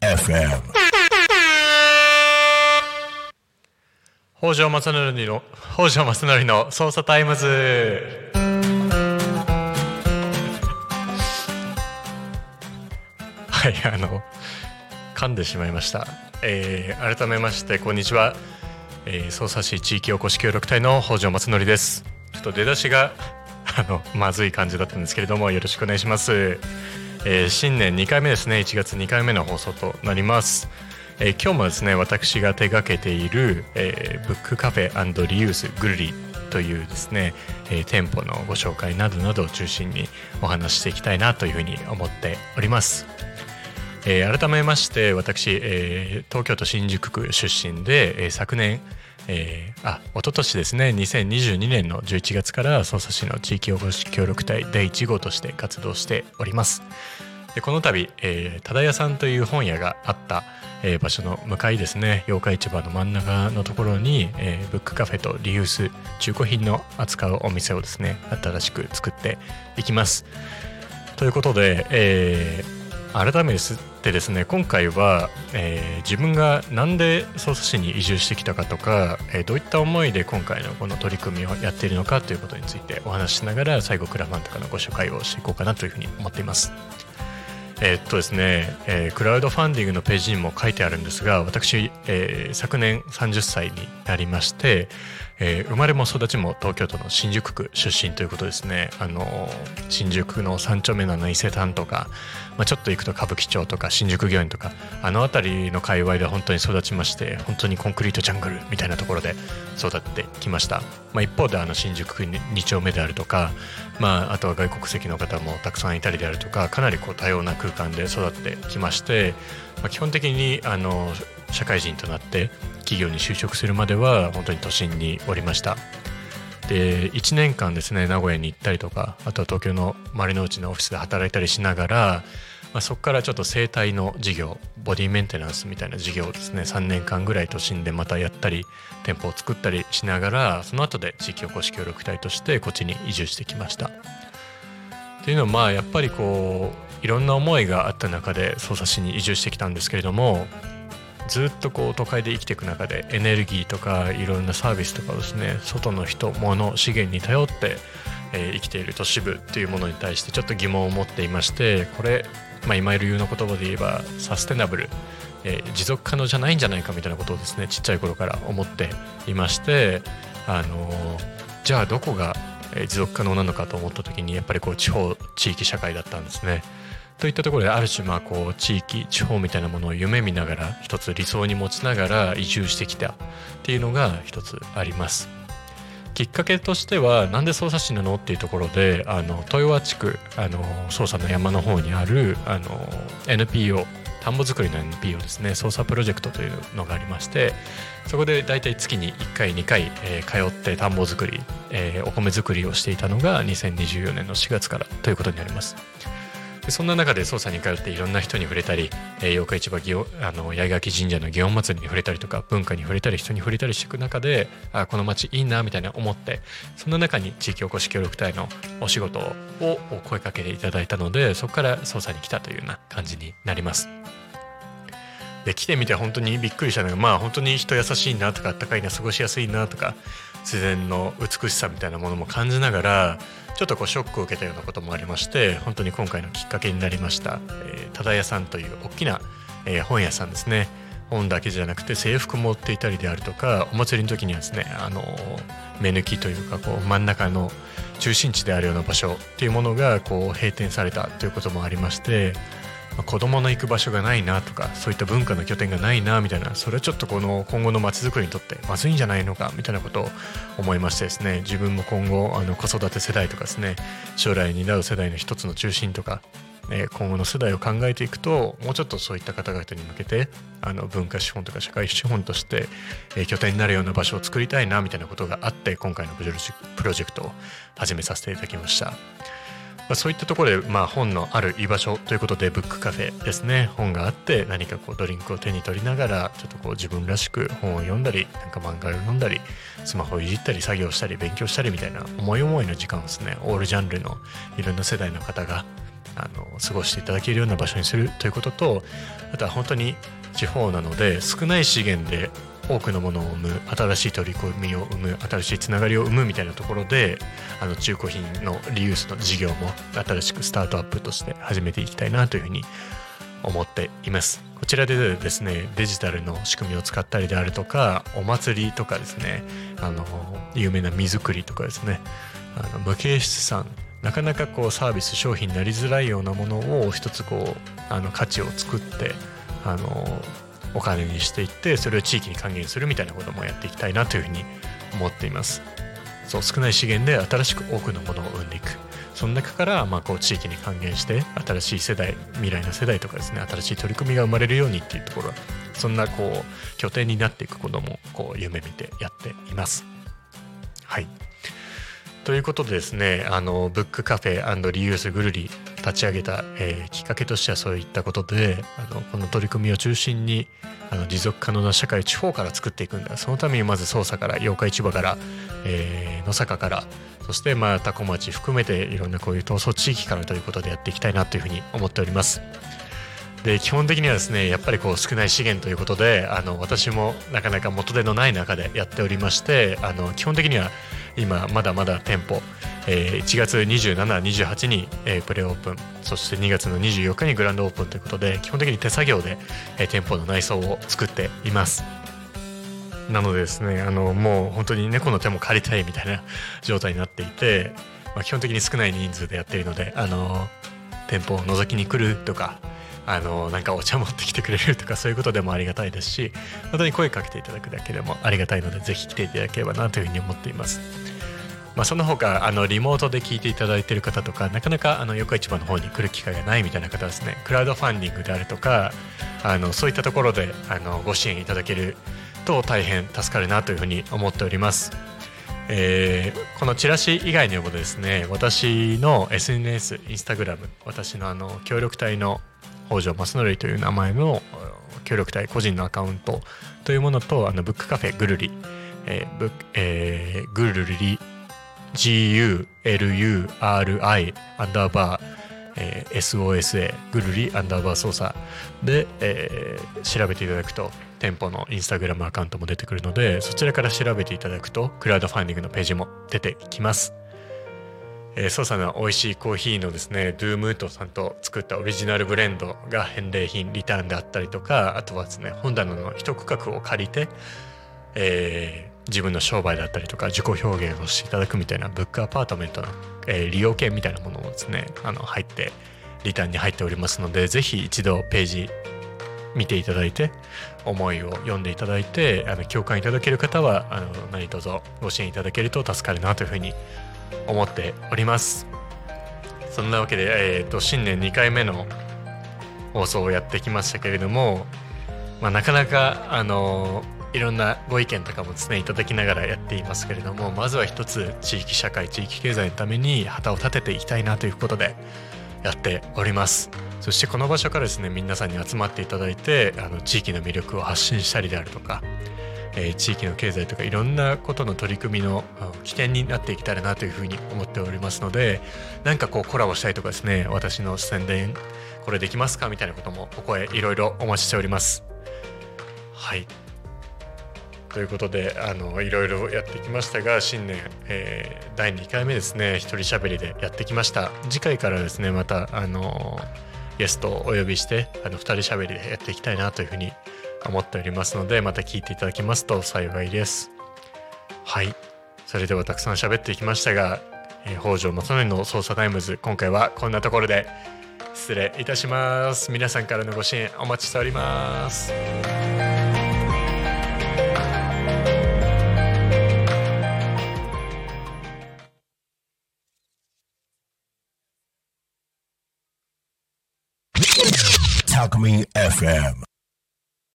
FM. 北條正則の北條正則の匝瑳タイムズはいあの噛んでしまいました、えー改めましてこんにちは、えー、匝瑳市地域おこし協力隊の北條正則です。ちょっと出だしが あのまずい感じだったんですけれどもよろしくお願いします、えー新年2回目ですね。1月2回目の放送となります。えー今日もですね私が手掛けている、えーブックカフェリユースグルリというですね、えー店舗のご紹介などなどを中心にお話していきたいなというふうに思っております。えー改めまして私、えー東京都新宿区出身で、えー昨年、えーあ一昨年ですね2022年の11月から匝瑳市の地域おこし協力隊第1号として活動しております。でこの度、えー、忠屋さんという本屋があった、えー場所の向かいですね八日市場の真ん中のところに、えーブックカフェとリユース中古品の扱うお店をですね新しく作っていきます。ということで、えー改めてですね今回は、えー自分がなんで匝瑳市に移住してきたかとか、えーどういった思いで今回のこの取り組みをやっているのかということについてお話ししながら最後クラファンとかのご紹介をしていこうかなというふうに思っています。えーっとですね、えークラウドファンディングのページにも書いてあるんですが私、えー昨年30歳になりまして、えー生まれも育ちも東京都の新宿区出身ということですね。あの新宿の三丁目のあの伊勢丹とか、まあ、ちょっと行くと歌舞伎町とか新宿御苑とかあの辺りの界隈で本当に育ちまして本当にコンクリートジャングルみたいなところで育ってきました、まあ、一方であの新宿区2丁目であるとか、まあ、あとは外国籍の方もたくさんいたりであるとかかなりこう多様な空間で育ってきまして、まあ、基本的にあの社会人となって企業に就職するまでは本当に都心におりましたで1年間ですね名古屋に行ったりとかあとは東京の丸の内のオフィスで働いたりしながら、まあ、そこからちょっと生態の事業ボディメンテナンスみたいな事業をですね3年間ぐらい都心でまたやったり店舗を作ったりしながらその後で地域おこし協力隊としてこっちに移住してきました。っていうのはまあやっぱりこういろんな思いがあった中で匝瑳市に移住してきたんですけれどもずっとこう都会で生きていく中でエネルギーとかいろんなサービスとかをですね外の人物資源に頼って、えー生きている都市部っていうものに対してちょっと疑問を持っていましてこれ、まあ、今いる言うの言葉で言えばサステナブル、えー持続可能じゃないんじゃないかみたいなことをですねちっちゃい頃から思っていましてあのーじゃあどこが持続可能なのかと思った時にやっぱりこう地方地域社会だったんですね。といったところである種まあこう地域地方みたいなものを夢見ながら一つ理想に持ちながら移住してきたっていうのが一つあります。きっかけとしてはなんで捜査市なのっていうところであの豊和地区あの捜査の山の方にあるあの NPO 田んぼ作りの NPO ですね捜査プロジェクトというのがありましてそこで大体月に1回2回、えー通って田んぼ作り、えーお米作りをしていたのが2024年の4月からということになります。でそんな中で捜査に通っていろんな人に触れたり、えー、八日市場祇あの八重垣神社の祇園祭りに触れたりとか文化に触れたり人に触れたりしていく中であこの街いいなみたいな思ってそんな中に地域おこし協力隊のお仕事を声かけていただいたのでそこから捜査に来たというような感じになります。で来てみて本当にびっくりしたのがまあ本当に人優しいなとかあったかいな過ごしやすいなとか自然の美しさみたいなものも感じながらちょっとこうショックを受けたようなこともありまして本当に今回のきっかけになりました、えー、忠屋さんという大きな、えー本屋さんですね。本だけじゃなくて制服も売っていたりであるとかお祭りの時にはですねあの目抜きというかこう真ん中の中心地であるような場所っていうものがこう閉店されたということもありましてまあ子供の行く場所がないなとかそういった文化の拠点がないなみたいなそれはちょっとこの今後の街づくりにとってまずいんじゃないのかみたいなことを思いましてですね自分も今後あの子育て世代とかですね将来担う世代の一つの中心とか今後の世代を考えていくともうちょっとそういった方々に向けてあの文化資本とか社会資本として、拠点になるような場所を作りたいなみたいなことがあって今回のプロジェクトを始めさせていただきました。まあ、そういったところで、まあ、本のある居場所ということでブックカフェですね。本があって何かこうドリンクを手に取りながらちょっとこう自分らしく本を読んだりなんか漫画を読んだりスマホをいじったり作業したり勉強したりみたいな思い思いの時間をですねオールジャンルのいろんな世代の方があの過ごしていただけるような場所にするということとあとは本当に地方なので少ない資源で多くのものを生む新しい取り組みを生む新しいつながりを生むみたいなところであの中古品のリユースの事業も新しくスタートアップとして始めていきたいなというふうに思っています。こちらでですねデジタルの仕組みを使ったりであるとかお祭りとかですねあの有名な荷造りとかですねあの無形資産なかなかこうサービス商品になりづらいようなものを一つこうあの価値を作ってあのお金にしていってそれを地域に還元するみたいなこともやっていきたいなというふうに思っています。そう少ない資源で新しく多くのものを生んでいく。その中からまあこう地域に還元して新しい世代未来の世代とかですね新しい取り組みが生まれるようにっていうところそんなこう拠点になっていくこともこう夢見てやっています。はい。ということでですねあのブックカフェリユースぐるり立ち上げた、えー、きっかけとしてはそういったことであのこの取り組みを中心にあの持続可能な社会を地方から作っていくんだそのためにまず捜査から八日市場から、えー、野坂からそしてまあ多古町含めていろんなこういう闘争地域からということでやっていきたいなというふうに思っております。で基本的にはですねやっぱりこう少ない資源ということであの私もなかなか元手のない中でやっておりましてあの基本的には今まだまだ店舗、えー、1月27、28に、えー、プレオープンそして2月の24日にグランドオープンということで基本的に手作業で、えー、店舗の内装を作っています。なのでですねあのもう本当に猫の手も借りたいみたいな 状態になっていて、まあ、基本的に少ない人数でやっているのであの店舗を覗きに来るとかあのなんかお茶持ってきてくれるとかそういうことでもありがたいですし本当に声かけていただくだけでもありがたいのでぜひ来ていただければなというふうに思っています。まあ、その他あのリモートで聞いていただいている方とかなかなかあの四日市場の方に来る機会がないみたいな方ですねクラウドファンディングであるとかあのそういったところであのご支援いただけると大変助かるなというふうに思っております。えー、このチラシ以外にもですね私の SNS インスタグラム私のあの協力隊の北条正則という名前の協力隊個人のアカウントというものとあのブックカフェぐるり、えーブえー、ぐるり。GULURI アンダーバー、えー、SOSA ぐるりアンダーバー操作。で、えー、調べていただくと店舗のインスタグラムアカウントも出てくるのでそちらから調べていただくとクラウドファンディングのページも出てきます。えー、操作の美味しいコーヒーのですねドゥームートさんと作ったオリジナルブレンドが返礼品リターンであったりとかあとはですね本棚の一区画を借りて、えー、自分の商売だったりとか自己表現をしていただくみたいなブックアパートメントの、えー、利用券みたいなものもですねあの入ってリターンに入っておりますのでぜひ一度ページ見ていただいて思いを読んでいただいてあの共感いただける方はあの何卒ご支援いただけると助かるなというふうに思っております。そんなわけで、えーと、と新年2回目の放送をやってきましたけれども、まあ、なかなかあのーいろんなご意見とかもですねいただきながらやっていますけれどもまずは一つ地域社会地域経済のために旗を立てていきたいなということでやっております。そしてこの場所からですね皆さんに集まっていただいてあの地域の魅力を発信したりであるとか、えー、地域の経済とかいろんなことの取り組みの起点になっていけたらなというふうに思っておりますのでなんかこうコラボしたいとかですね私の宣伝これできますかみたいなこともお声いろいろお待ちしております。はい。ということであのいろいろやってきましたが新年、えー、第2回目ですね一人しゃべりでやってきました。次回からですねまたあのゲストをお呼びしてあの2人しゃべりでやっていきたいなというふうに思っておりますのでまた聞いていただきますと幸いです。はい。それではたくさん喋ってきましたが、えー、北條正則の匝瑳タイムズ今回はこんなところで失礼いたします。皆さんからのご支援お待ちしております。FM.